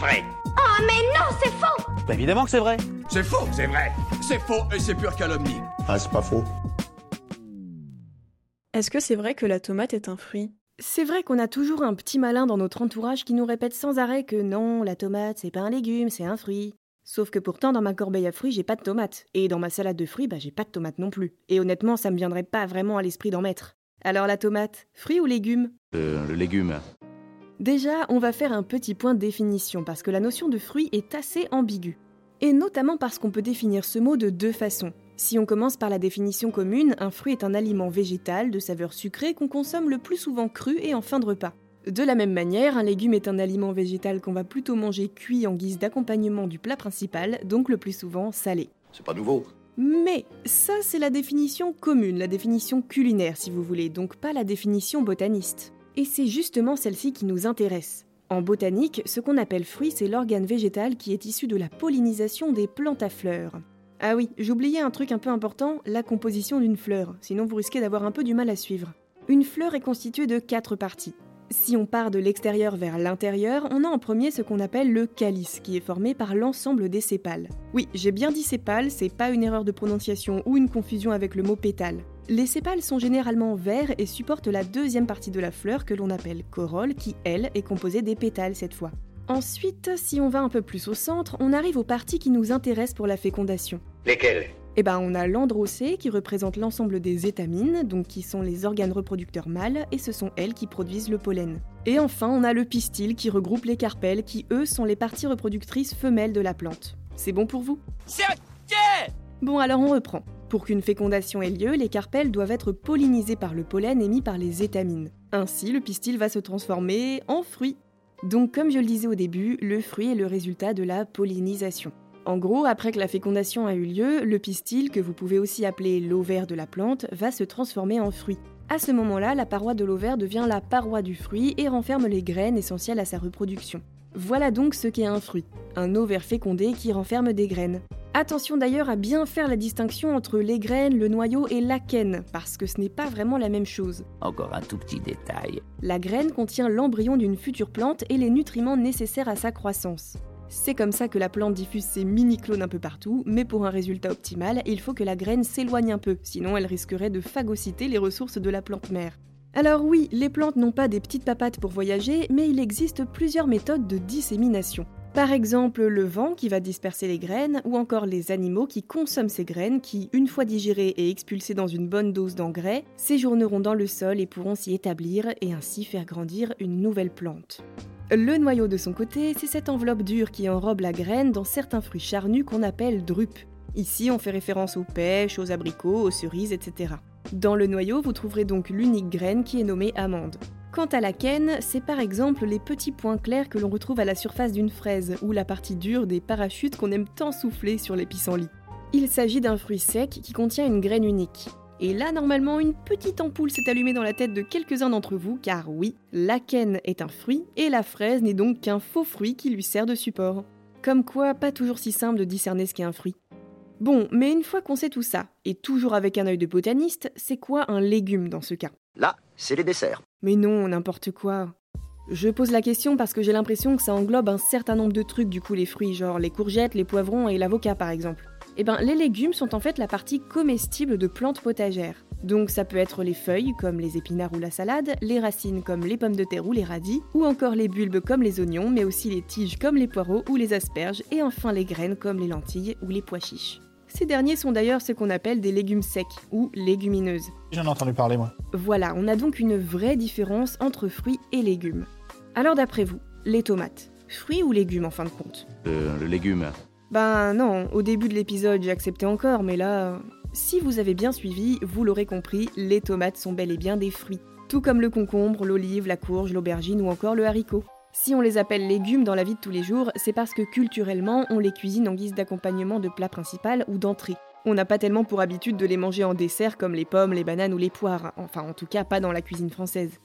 vrai. Oh mais non, c'est faux Bah évidemment que c'est vrai. C'est faux, c'est vrai. C'est faux et c'est pure calomnie. Ah, c'est pas faux. Est-ce que c'est vrai que la tomate est un fruit? C'est vrai qu'on a toujours un petit malin dans notre entourage qui nous répète sans arrêt que non, la tomate c'est pas un légume, c'est un fruit. Sauf que pourtant dans ma corbeille à fruits j'ai pas de tomate. Et dans ma salade de fruits bah j'ai pas de tomate non plus. Et honnêtement ça me viendrait pas vraiment à l'esprit d'en mettre. Alors la tomate, fruit ou légume? Euh, le légume. Déjà, on va faire un petit point de définition parce que la notion de fruit est assez ambiguë. Et notamment parce qu'on peut définir ce mot de deux façons. Si on commence par la définition commune, un fruit est un aliment végétal de saveur sucrée qu'on consomme le plus souvent cru et en fin de repas. De la même manière, un légume est un aliment végétal qu'on va plutôt manger cuit en guise d'accompagnement du plat principal, donc le plus souvent salé. C'est pas nouveau. Mais ça, c'est la définition commune, la définition culinaire si vous voulez, donc pas la définition botaniste. Et c'est justement celle-ci qui nous intéresse. En botanique, ce qu'on appelle fruit, c'est l'organe végétal qui est issu de la pollinisation des plantes à fleurs. Ah oui, j'oubliais un truc un peu important, la composition d'une fleur, sinon vous risquez d'avoir un peu du mal à suivre. Une fleur est constituée de quatre parties. Si on part de l'extérieur vers l'intérieur, on a en premier ce qu'on appelle le calice, qui est formé par l'ensemble des sépales. Oui, j'ai bien dit sépales, c'est pas une erreur de prononciation ou une confusion avec le mot pétale. Les sépales sont généralement verts et supportent la deuxième partie de la fleur que l'on appelle corolle, qui elle est composée des pétales cette fois. Ensuite, si on va un peu plus au centre, on arrive aux parties qui nous intéressent pour la fécondation. Lesquels Eh ben, on a l'androcée qui représente l'ensemble des étamines, donc qui sont les organes reproducteurs mâles, et ce sont elles qui produisent le pollen. Et enfin, on a le pistil qui regroupe les carpelles, qui eux sont les parties reproductrices femelles de la plante. C'est bon pour vous? C'est ok Bon, alors on reprend. Pour qu'une fécondation ait lieu, les carpelles doivent être pollinisées par le pollen émis par les étamines. Ainsi, le pistil va se transformer en fruit. Donc, comme je le disais au début, le fruit est le résultat de la pollinisation. En gros, après que la fécondation a eu lieu, le pistil, que vous pouvez aussi appeler l'ovaire de la plante, va se transformer en fruit. À ce moment-là, la paroi de l'ovaire devient la paroi du fruit et renferme les graines essentielles à sa reproduction. Voilà donc ce qu'est un fruit, un ovaire fécondé qui renferme des graines. Attention d'ailleurs à bien faire la distinction entre les graines, le noyau et l'acène, parce que ce n'est pas vraiment la même chose. Encore un tout petit détail. La graine contient l'embryon d'une future plante et les nutriments nécessaires à sa croissance. C'est comme ça que la plante diffuse ses mini-clones un peu partout, mais pour un résultat optimal, il faut que la graine s'éloigne un peu, sinon elle risquerait de phagocyter les ressources de la plante mère. Alors oui, les plantes n'ont pas des petites papates pour voyager, mais il existe plusieurs méthodes de dissémination. Par exemple, le vent qui va disperser les graines, ou encore les animaux qui consomment ces graines qui, une fois digérées et expulsées dans une bonne dose d'engrais, séjourneront dans le sol et pourront s'y établir et ainsi faire grandir une nouvelle plante. Le noyau de son côté, c'est cette enveloppe dure qui enrobe la graine dans certains fruits charnus qu'on appelle drupes. Ici, on fait référence aux pêches, aux abricots, aux cerises, etc. Dans le noyau, vous trouverez donc l'unique graine qui est nommée amande. Quant à la quenne, c'est par exemple les petits points clairs que l'on retrouve à la surface d'une fraise ou la partie dure des parachutes qu'on aime tant souffler sur les pissenlits. Il s'agit d'un fruit sec qui contient une graine unique. Et là, normalement, une petite ampoule s'est allumée dans la tête de quelques-uns d'entre vous, car oui, la quenne est un fruit et la fraise n'est donc qu'un faux fruit qui lui sert de support. Comme quoi, pas toujours si simple de discerner ce qu'est un fruit. Bon, mais une fois qu'on sait tout ça, et toujours avec un œil de botaniste, c'est quoi un légume dans ce cas? Là, c'est les desserts. Mais non, n'importe quoi. Je pose la question parce que j'ai l'impression que ça englobe un certain nombre de trucs du coup les fruits, genre les courgettes, les poivrons et l'avocat par exemple. Eh ben, les légumes sont en fait la partie comestible de plantes potagères. Donc ça peut être les feuilles comme les épinards ou la salade, les racines comme les pommes de terre ou les radis, ou encore les bulbes comme les oignons, mais aussi les tiges comme les poireaux ou les asperges, et enfin les graines comme les lentilles ou les pois chiches. Ces derniers sont d'ailleurs ce qu'on appelle des légumes secs ou légumineuses. J'en ai entendu parler, moi. Voilà, on a donc une vraie différence entre fruits et légumes. Alors d'après vous, les tomates, fruits ou légumes en fin de compte? Euh, le légume. Ben non, au début de l'épisode j'acceptais encore, mais là... Si vous avez bien suivi, vous l'aurez compris, les tomates sont bel et bien des fruits. Tout comme le concombre, l'olive, la courge, l'aubergine ou encore le haricot. Si on les appelle légumes dans la vie de tous les jours, c'est parce que culturellement, on les cuisine en guise d'accompagnement de plat principal ou d'entrée. On n'a pas tellement pour habitude de les manger en dessert comme les pommes, les bananes ou les poires, enfin en tout cas pas dans la cuisine française.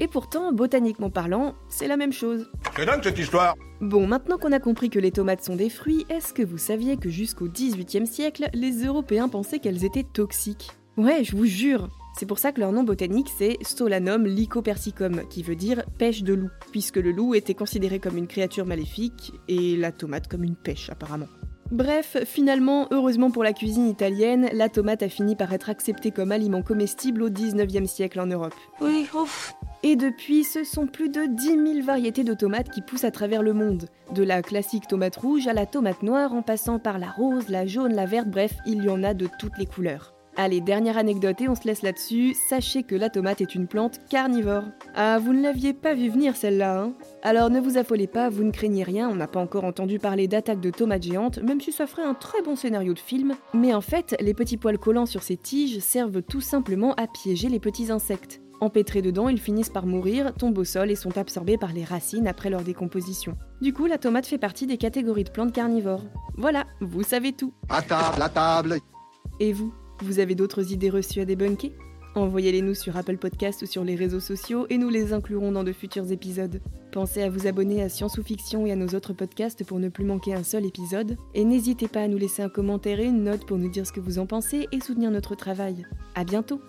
Et pourtant, botaniquement parlant, c'est la même chose. C'est dingue cette histoire Bon, maintenant qu'on a compris que les tomates sont des fruits, est-ce que vous saviez que jusqu'au XVIIIe siècle, les Européens pensaient qu'elles étaient toxiques? Ouais, je vous jure C'est pour ça que leur nom botanique c'est Solanum lycopersicum, qui veut dire pêche de loup, puisque le loup était considéré comme une créature maléfique et la tomate comme une pêche apparemment. Bref, finalement, heureusement pour la cuisine italienne, la tomate a fini par être acceptée comme aliment comestible au 19e siècle en Europe. Oui, ouf. Et depuis, ce sont plus de 10 000 variétés de tomates qui poussent à travers le monde. De la classique tomate rouge à la tomate noire en passant par la rose, la jaune, la verte, bref, il y en a de toutes les couleurs. Allez, dernière anecdote et on se laisse là-dessus, sachez que la tomate est une plante carnivore. Ah, vous ne l'aviez pas vu venir celle-là, hein? Alors ne vous affolez pas, vous ne craignez rien, on n'a pas encore entendu parler d'attaques de tomates géantes, même si ça ferait un très bon scénario de film. Mais en fait, les petits poils collants sur ces tiges servent tout simplement à piéger les petits insectes. Empêtrés dedans, ils finissent par mourir, tombent au sol et sont absorbés par les racines après leur décomposition. Du coup, la tomate fait partie des catégories de plantes carnivores. Voilà, vous savez tout. À table, à table. Et vous? Vous avez d'autres idées reçues à débunker Envoyez-les nous sur Apple Podcast ou sur les réseaux sociaux et nous les inclurons dans de futurs épisodes. Pensez à vous abonner à Science ou Fiction et à nos autres podcasts pour ne plus manquer un seul épisode. Et n'hésitez pas à nous laisser un commentaire et une note pour nous dire ce que vous en pensez et soutenir notre travail. À bientôt